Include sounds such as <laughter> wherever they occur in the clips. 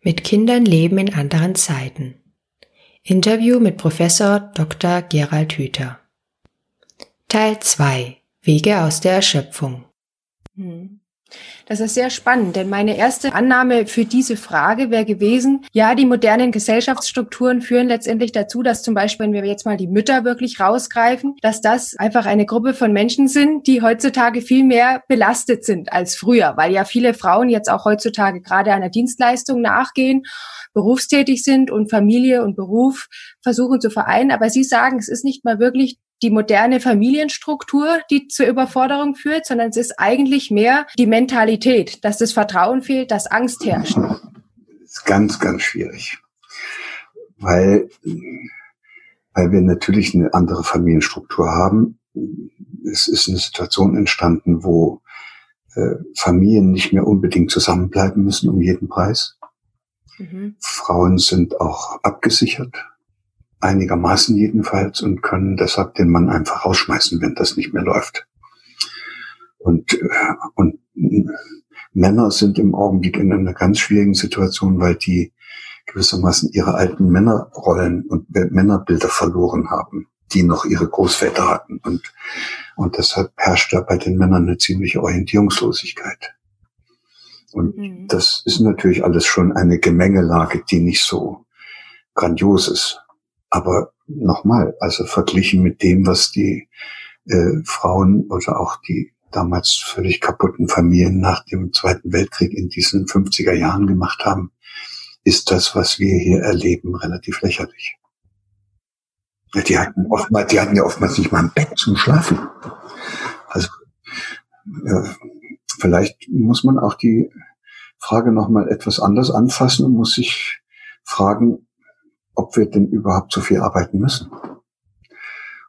Mit Kindern leben in anderen Zeiten. Interview mit Professor Dr. Gerald Hüther. Teil 2. Wege aus der Erschöpfung. Hm. Das ist sehr spannend, denn meine erste Annahme für diese Frage wäre gewesen, ja, die modernen Gesellschaftsstrukturen führen letztendlich dazu, dass zum Beispiel, wenn wir jetzt mal die Mütter wirklich rausgreifen, dass das einfach eine Gruppe von Menschen sind, die heutzutage viel mehr belastet sind als früher, weil ja viele Frauen jetzt auch heutzutage gerade einer Dienstleistung nachgehen berufstätig sind und Familie und Beruf versuchen zu vereinen. Aber Sie sagen, es ist nicht mal wirklich die moderne Familienstruktur, die zur Überforderung führt, sondern es ist eigentlich mehr die Mentalität, dass das Vertrauen fehlt, dass Angst herrscht. Das ist ganz, ganz schwierig. Weil, weil wir natürlich eine andere Familienstruktur haben. Es ist eine Situation entstanden, wo äh, Familien nicht mehr unbedingt zusammenbleiben müssen um jeden Preis. Mhm. Frauen sind auch abgesichert einigermaßen jedenfalls und können deshalb den Mann einfach rausschmeißen, wenn das nicht mehr läuft. Und, äh, und Männer sind im Augenblick in einer ganz schwierigen Situation, weil die gewissermaßen ihre alten Männerrollen und Männerbilder verloren haben, die noch ihre Großväter hatten. Und, und deshalb herrscht da bei den Männern eine ziemliche Orientierungslosigkeit. Und mhm. das ist natürlich alles schon eine Gemengelage, die nicht so grandios ist. Aber nochmal, also verglichen mit dem, was die äh, Frauen oder auch die damals völlig kaputten Familien nach dem Zweiten Weltkrieg in diesen 50er Jahren gemacht haben, ist das, was wir hier erleben, relativ lächerlich. Ja, die hatten oftmals, die hatten ja oftmals nicht mal ein Bett zum Schlafen. Also äh, vielleicht muss man auch die Frage nochmal etwas anders anfassen und muss sich fragen, ob wir denn überhaupt so viel arbeiten müssen.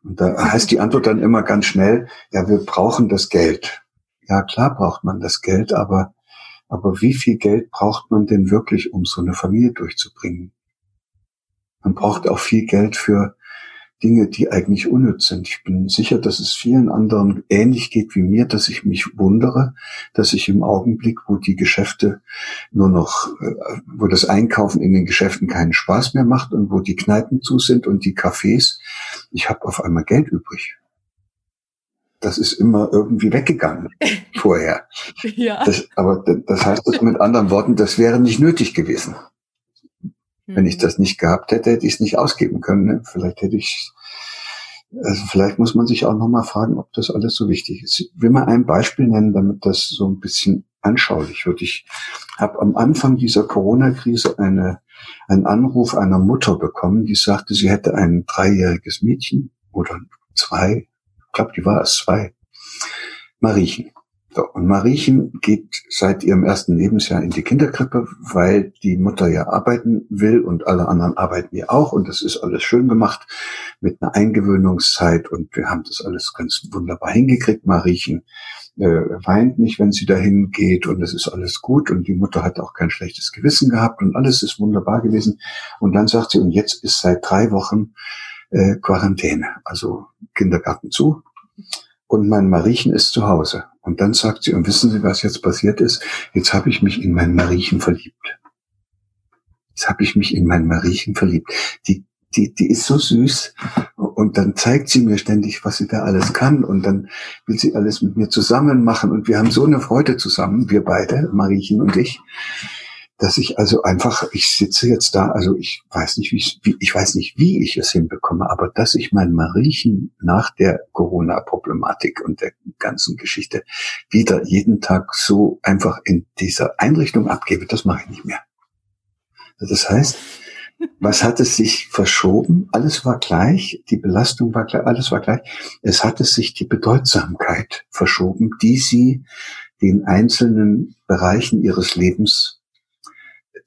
Und da heißt die Antwort dann immer ganz schnell, ja, wir brauchen das Geld. Ja, klar braucht man das Geld, aber, aber wie viel Geld braucht man denn wirklich, um so eine Familie durchzubringen? Man braucht auch viel Geld für Dinge, die eigentlich unnütz sind. Ich bin sicher, dass es vielen anderen ähnlich geht wie mir, dass ich mich wundere, dass ich im Augenblick, wo die Geschäfte nur noch, äh, wo das Einkaufen in den Geschäften keinen Spaß mehr macht und wo die Kneipen zu sind und die Cafés, ich habe auf einmal Geld übrig. Das ist immer irgendwie weggegangen <laughs> vorher. Ja. Das, aber das heißt das mit anderen Worten, das wäre nicht nötig gewesen. Wenn ich mhm. das nicht gehabt hätte, hätte ich es nicht ausgeben können. Ne? Vielleicht hätte ich, also vielleicht muss man sich auch nochmal fragen, ob das alles so wichtig ist. Ich will mal ein Beispiel nennen, damit das so ein bisschen anschaulich wird. Ich habe am Anfang dieser Corona-Krise eine, einen Anruf einer Mutter bekommen, die sagte, sie hätte ein dreijähriges Mädchen oder zwei, ich glaube, die war es zwei, Mariechen. So, und Mariechen geht seit ihrem ersten Lebensjahr in die Kinderkrippe, weil die Mutter ja arbeiten will und alle anderen arbeiten ja auch. Und das ist alles schön gemacht mit einer Eingewöhnungszeit. Und wir haben das alles ganz wunderbar hingekriegt. Mariechen äh, weint nicht, wenn sie dahin geht. Und es ist alles gut. Und die Mutter hat auch kein schlechtes Gewissen gehabt. Und alles ist wunderbar gewesen. Und dann sagt sie, und jetzt ist seit drei Wochen äh, Quarantäne, also Kindergarten zu und mein Mariechen ist zu Hause. Und dann sagt sie, und wissen Sie, was jetzt passiert ist? Jetzt habe ich mich in mein Mariechen verliebt. Jetzt habe ich mich in mein Mariechen verliebt. Die, die, die ist so süß. Und dann zeigt sie mir ständig, was sie da alles kann. Und dann will sie alles mit mir zusammen machen. Und wir haben so eine Freude zusammen, wir beide, Mariechen und ich dass ich also einfach, ich sitze jetzt da, also ich weiß nicht, wie ich, weiß nicht, wie ich es hinbekomme, aber dass ich mein Mariechen nach der Corona-Problematik und der ganzen Geschichte wieder jeden Tag so einfach in dieser Einrichtung abgebe, das mache ich nicht mehr. Das heißt, was hat es sich verschoben? Alles war gleich, die Belastung war gleich, alles war gleich. Es hatte sich die Bedeutsamkeit verschoben, die sie den einzelnen Bereichen ihres Lebens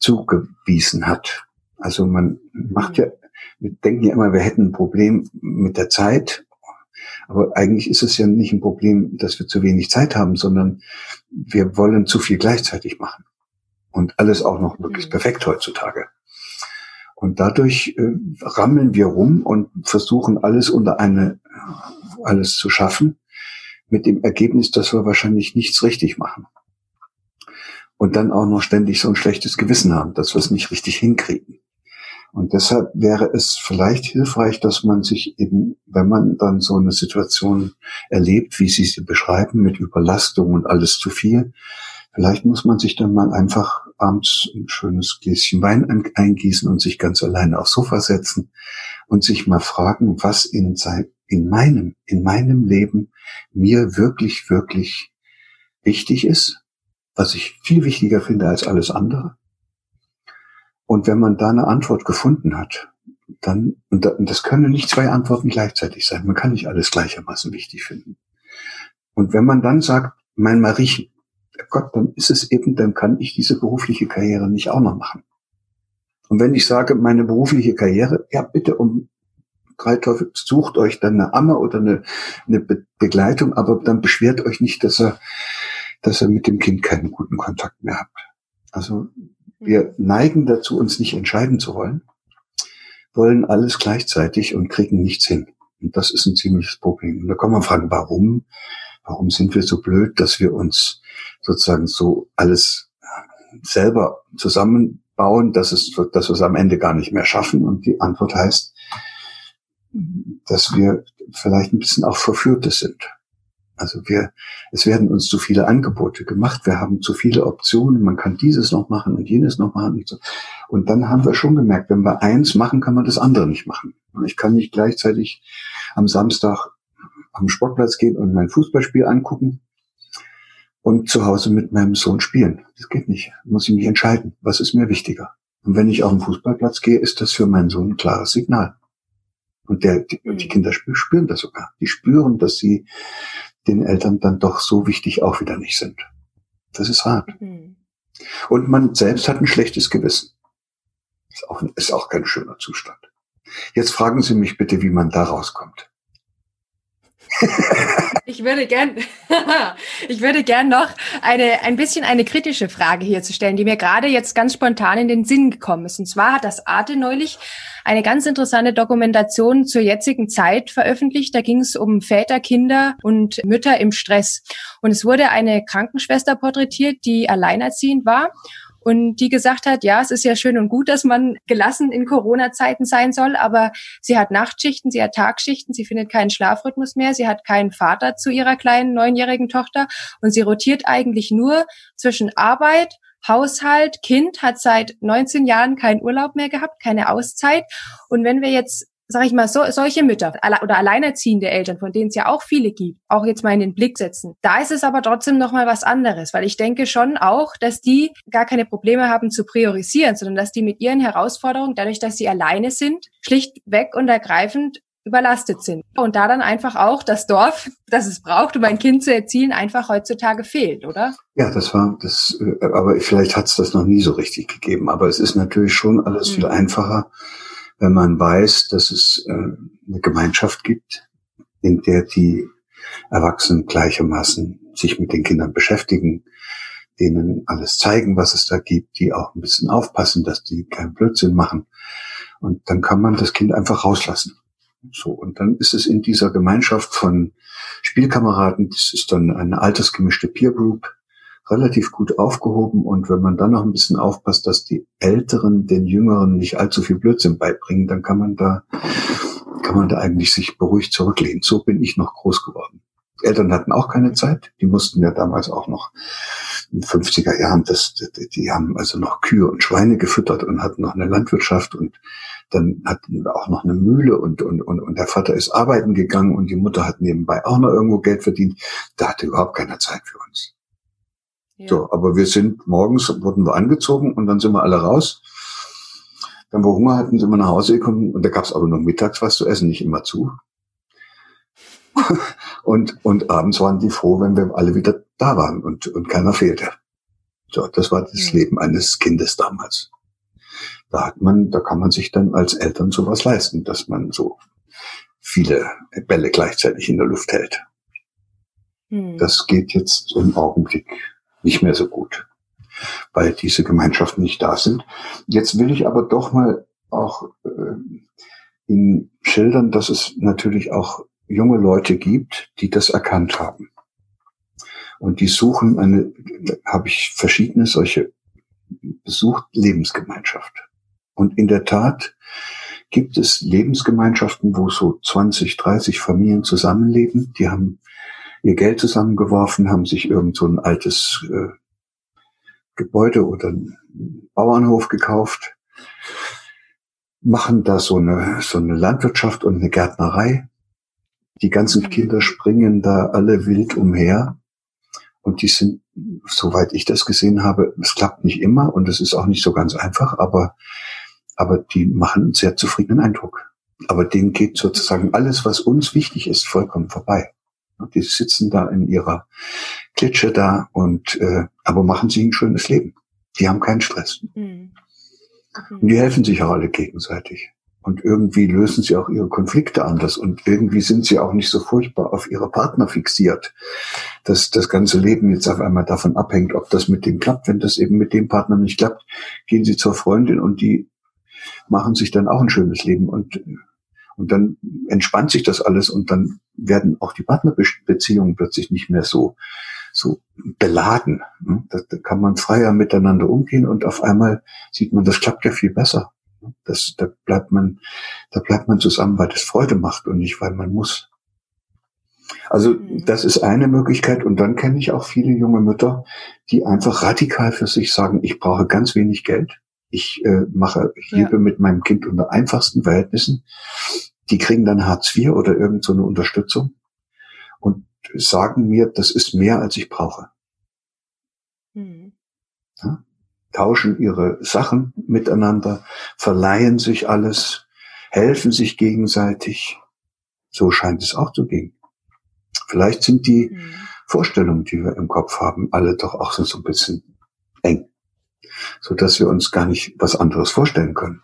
zugewiesen hat. Also man macht ja, wir denken ja immer, wir hätten ein Problem mit der Zeit. Aber eigentlich ist es ja nicht ein Problem, dass wir zu wenig Zeit haben, sondern wir wollen zu viel gleichzeitig machen. Und alles auch noch möglichst mhm. perfekt heutzutage. Und dadurch äh, rammeln wir rum und versuchen alles unter eine, alles zu schaffen, mit dem Ergebnis, dass wir wahrscheinlich nichts richtig machen. Und dann auch noch ständig so ein schlechtes Gewissen haben, dass wir es nicht richtig hinkriegen. Und deshalb wäre es vielleicht hilfreich, dass man sich eben, wenn man dann so eine Situation erlebt, wie Sie sie beschreiben, mit Überlastung und alles zu viel, vielleicht muss man sich dann mal einfach abends ein schönes Gläschen Wein eingießen und sich ganz alleine aufs Sofa setzen und sich mal fragen, was in, sein, in meinem, in meinem Leben mir wirklich, wirklich wichtig ist, was ich viel wichtiger finde als alles andere und wenn man da eine Antwort gefunden hat, dann, und das können nicht zwei Antworten gleichzeitig sein. Man kann nicht alles gleichermaßen wichtig finden. Und wenn man dann sagt, mein mal riechen, Gott, dann ist es eben, dann kann ich diese berufliche Karriere nicht auch noch machen. Und wenn ich sage, meine berufliche Karriere, ja, bitte um drei Teufel, sucht euch dann eine Amme oder eine, eine Be Begleitung, aber dann beschwert euch nicht, dass er, dass er mit dem Kind keinen guten Kontakt mehr habt. Also wir neigen dazu, uns nicht entscheiden zu wollen, wollen alles gleichzeitig und kriegen nichts hin. Und das ist ein ziemliches Problem. Und da kann man fragen, warum? Warum sind wir so blöd, dass wir uns sozusagen so alles selber zusammenbauen, dass, es, dass wir es am Ende gar nicht mehr schaffen? Und die Antwort heißt, dass wir vielleicht ein bisschen auch Verführte sind. Also wir, es werden uns zu viele Angebote gemacht. Wir haben zu viele Optionen. Man kann dieses noch machen und jenes noch machen. Und, so. und dann haben wir schon gemerkt, wenn wir eins machen, kann man das andere nicht machen. Ich kann nicht gleichzeitig am Samstag am Sportplatz gehen und mein Fußballspiel angucken und zu Hause mit meinem Sohn spielen. Das geht nicht. Muss ich mich entscheiden. Was ist mir wichtiger? Und wenn ich auf den Fußballplatz gehe, ist das für meinen Sohn ein klares Signal. Und der, die, die mhm. Kinder spüren das sogar. Die spüren, dass sie den Eltern dann doch so wichtig auch wieder nicht sind. Das ist hart. Mhm. Und man selbst hat ein schlechtes Gewissen. Ist auch, ist auch kein schöner Zustand. Jetzt fragen Sie mich bitte, wie man da rauskommt. Ich würde gern, <laughs> ich würde gern noch eine, ein bisschen eine kritische Frage hier zu stellen, die mir gerade jetzt ganz spontan in den Sinn gekommen ist. Und zwar hat das Arte neulich eine ganz interessante Dokumentation zur jetzigen Zeit veröffentlicht. Da ging es um Väter, Kinder und Mütter im Stress. Und es wurde eine Krankenschwester porträtiert, die alleinerziehend war und die gesagt hat, ja, es ist ja schön und gut, dass man gelassen in Corona-Zeiten sein soll, aber sie hat Nachtschichten, sie hat Tagschichten, sie findet keinen Schlafrhythmus mehr, sie hat keinen Vater zu ihrer kleinen neunjährigen Tochter und sie rotiert eigentlich nur zwischen Arbeit, Haushalt, Kind, hat seit 19 Jahren keinen Urlaub mehr gehabt, keine Auszeit. Und wenn wir jetzt sag ich mal, so, solche Mütter oder alleinerziehende Eltern, von denen es ja auch viele gibt, auch jetzt mal in den Blick setzen. Da ist es aber trotzdem nochmal was anderes, weil ich denke schon auch, dass die gar keine Probleme haben zu priorisieren, sondern dass die mit ihren Herausforderungen, dadurch, dass sie alleine sind, schlichtweg und ergreifend überlastet sind. Und da dann einfach auch das Dorf, <laughs> das es braucht, um ein Kind zu erzielen, einfach heutzutage fehlt, oder? Ja, das war das, äh, aber vielleicht hat es das noch nie so richtig gegeben. Aber es ist natürlich schon alles mhm. viel einfacher, wenn man weiß, dass es äh, eine Gemeinschaft gibt, in der die Erwachsenen gleichermaßen sich mit den Kindern beschäftigen, denen alles zeigen, was es da gibt, die auch ein bisschen aufpassen, dass die keinen Blödsinn machen. Und dann kann man das Kind einfach rauslassen. So, und dann ist es in dieser Gemeinschaft von Spielkameraden, das ist dann eine altersgemischte Peer Group, relativ gut aufgehoben. Und wenn man dann noch ein bisschen aufpasst, dass die Älteren den Jüngeren nicht allzu viel Blödsinn beibringen, dann kann man da, kann man da eigentlich sich beruhigt zurücklehnen. So bin ich noch groß geworden. Eltern hatten auch keine Zeit. Die mussten ja damals auch noch in den 50er Jahren, das, die, die haben also noch Kühe und Schweine gefüttert und hatten noch eine Landwirtschaft und dann hatten wir auch noch eine Mühle und, und, und, und der Vater ist arbeiten gegangen und die Mutter hat nebenbei auch noch irgendwo Geld verdient. Da hatte überhaupt keiner Zeit für uns. So, aber wir sind morgens, wurden wir angezogen und dann sind wir alle raus. Dann, wo Hunger hatten, sind wir nach Hause gekommen und da gab es aber noch mittags was zu essen, nicht immer zu. <laughs> und, und abends waren die froh, wenn wir alle wieder da waren und, und keiner fehlte. So, das war das ja. Leben eines Kindes damals. Da hat man, da kann man sich dann als Eltern sowas leisten, dass man so viele Bälle gleichzeitig in der Luft hält. Hm. Das geht jetzt im Augenblick nicht mehr so gut, weil diese Gemeinschaften nicht da sind. Jetzt will ich aber doch mal auch äh, Ihnen schildern, dass es natürlich auch junge Leute gibt, die das erkannt haben Und die suchen eine, habe ich verschiedene solche besucht, Lebensgemeinschaft. Und in der Tat gibt es Lebensgemeinschaften, wo so 20, 30 Familien zusammenleben. Die haben ihr Geld zusammengeworfen, haben sich irgend so ein altes äh, Gebäude oder einen Bauernhof gekauft, machen da so eine, so eine Landwirtschaft und eine Gärtnerei. Die ganzen mhm. Kinder springen da alle wild umher. Und die sind, soweit ich das gesehen habe, es klappt nicht immer und es ist auch nicht so ganz einfach, aber, aber die machen einen sehr zufriedenen Eindruck. Aber denen geht sozusagen alles, was uns wichtig ist, vollkommen vorbei. Die sitzen da in ihrer Klitsche da und äh, aber machen sich ein schönes Leben. Die haben keinen Stress. Mhm. Und die helfen sich auch alle gegenseitig. Und irgendwie lösen sie auch ihre Konflikte anders. Und irgendwie sind sie auch nicht so furchtbar auf ihre Partner fixiert, dass das ganze Leben jetzt auf einmal davon abhängt, ob das mit dem klappt. Wenn das eben mit dem Partner nicht klappt, gehen sie zur Freundin und die machen sich dann auch ein schönes Leben. Und und dann entspannt sich das alles und dann werden auch die Partnerbeziehungen plötzlich nicht mehr so, so beladen. Ne? Da, da kann man freier miteinander umgehen und auf einmal sieht man, das klappt ja viel besser. Das, da bleibt man, da bleibt man zusammen, weil das Freude macht und nicht, weil man muss. Also mhm. das ist eine Möglichkeit. Und dann kenne ich auch viele junge Mütter, die einfach radikal für sich sagen, ich brauche ganz wenig Geld. Ich äh, mache, ich lebe ja. mit meinem Kind unter einfachsten Verhältnissen. Die kriegen dann Hartz IV oder irgend so eine Unterstützung und sagen mir, das ist mehr, als ich brauche. Mhm. Ja? Tauschen ihre Sachen miteinander, verleihen sich alles, helfen sich gegenseitig. So scheint es auch zu gehen. Vielleicht sind die mhm. Vorstellungen, die wir im Kopf haben, alle doch auch so ein bisschen eng so dass wir uns gar nicht was anderes vorstellen können.